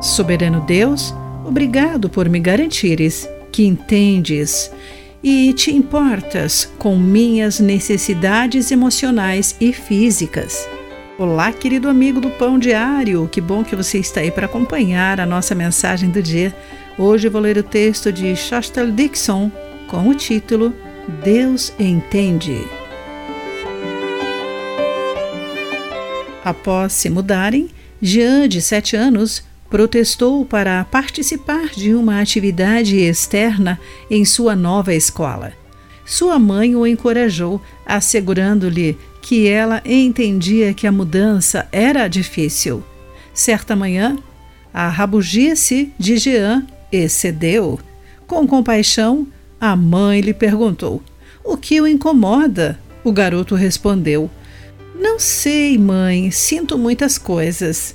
Soberano Deus, obrigado por me garantires que entendes e te importas com minhas necessidades emocionais e físicas. Olá, querido amigo do Pão Diário, que bom que você está aí para acompanhar a nossa mensagem do dia. Hoje vou ler o texto de Shostel Dixon com o título Deus Entende. Após se mudarem, Jean, de sete anos, protestou para participar de uma atividade externa em sua nova escola. Sua mãe o encorajou, assegurando-lhe que ela entendia que a mudança era difícil. Certa manhã, a rabugice de Jean excedeu. Com compaixão, a mãe lhe perguntou: O que o incomoda? O garoto respondeu: Não sei, mãe, sinto muitas coisas.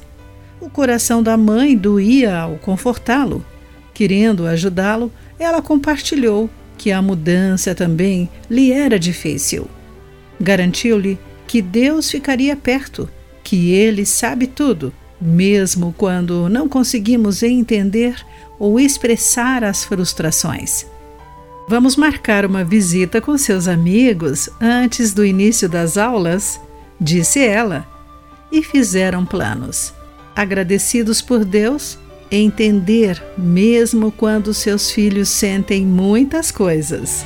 O coração da mãe doía ao confortá-lo. Querendo ajudá-lo, ela compartilhou que a mudança também lhe era difícil. Garantiu-lhe que Deus ficaria perto, que Ele sabe tudo, mesmo quando não conseguimos entender ou expressar as frustrações. Vamos marcar uma visita com seus amigos antes do início das aulas, disse ela, e fizeram planos agradecidos por Deus, entender mesmo quando seus filhos sentem muitas coisas.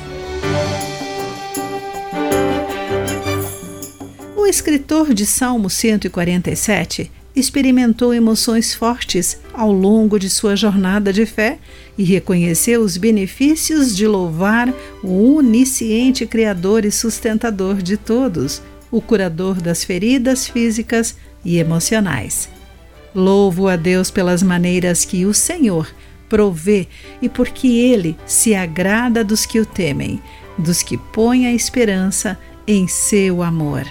O escritor de Salmo 147 experimentou emoções fortes ao longo de sua jornada de fé e reconheceu os benefícios de louvar o onisciente Criador e sustentador de todos, o curador das feridas físicas e emocionais. Louvo a Deus pelas maneiras que o Senhor provê e porque ele se agrada dos que o temem, dos que põem a esperança em seu amor.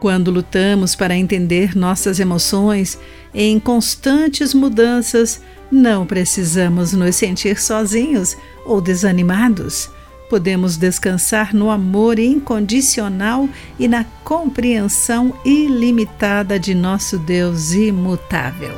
Quando lutamos para entender nossas emoções em constantes mudanças, não precisamos nos sentir sozinhos ou desanimados podemos descansar no amor incondicional e na compreensão ilimitada de nosso Deus imutável.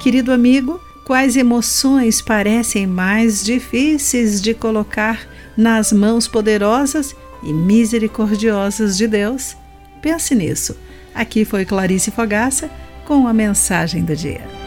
Querido amigo, quais emoções parecem mais difíceis de colocar nas mãos poderosas e misericordiosas de Deus? Pense nisso. Aqui foi Clarice Fogaça com a mensagem do dia.